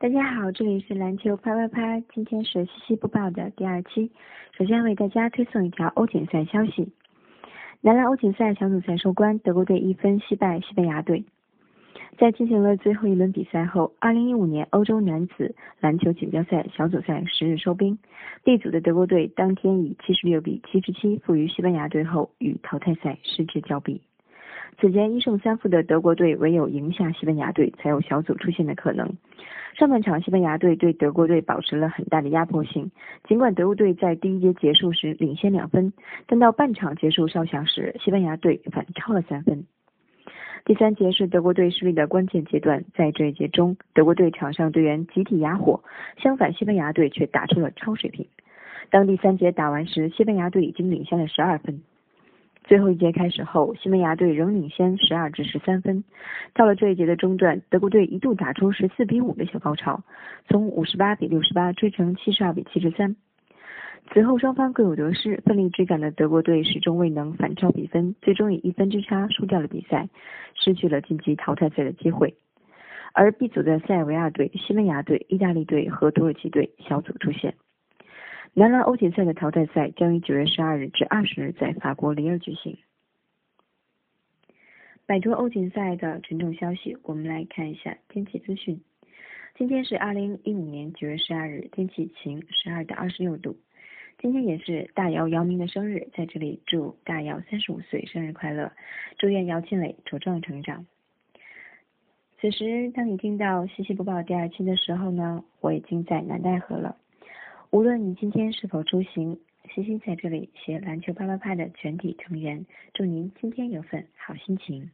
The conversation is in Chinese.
大家好，这里是篮球啪啪啪，今天是西西播报的第二期。首先为大家推送一条欧锦赛消息：男篮欧锦赛小组赛收官，德国队一分惜败西班牙队。在进行了最后一轮比赛后，二零一五年欧洲男子篮球锦标赛小组赛十日收兵。B 组的德国队当天以七十六比七十七负于西班牙队后，与淘汰赛失之交臂。此前一胜三负的德国队，唯有赢下西班牙队，才有小组出线的可能。上半场，西班牙队对德国队保持了很大的压迫性。尽管德国队在第一节结束时领先两分，但到半场结束哨响时，西班牙队反超了三分。第三节是德国队失利的关键阶段，在这一节中，德国队场上队员集体哑火，相反，西班牙队却打出了超水平。当第三节打完时，西班牙队已经领先了十二分。最后一节开始后，西班牙队仍领先十二至十三分。到了这一节的中段，德国队一度打出十四比五的小高潮，从五十八比六十八追成七十二比七十三。此后双方各有得失，奋力追赶的德国队始终未能反超比分，最终以一分之差输掉了比赛，失去了晋级淘汰赛的机会。而 B 组的塞尔维亚队、西班牙队、意大利队和土耳其队小组出线。男篮欧锦赛的淘汰赛将于九月十二日至二十日在法国里尔举行。摆脱欧锦赛的沉重消息，我们来看一下天气资讯。今天是二零一五年九月十二日，天气晴，十二到二十六度。今天也是大姚姚明的生日，在这里祝大姚三十五岁生日快乐，祝愿姚庆磊茁壮成长。此时，当你听到西西播报第二期的时候呢，我已经在南戴河了。无论你今天是否出行，西西在这里携篮球啪啪啪的全体成员，祝您今天有份好心情。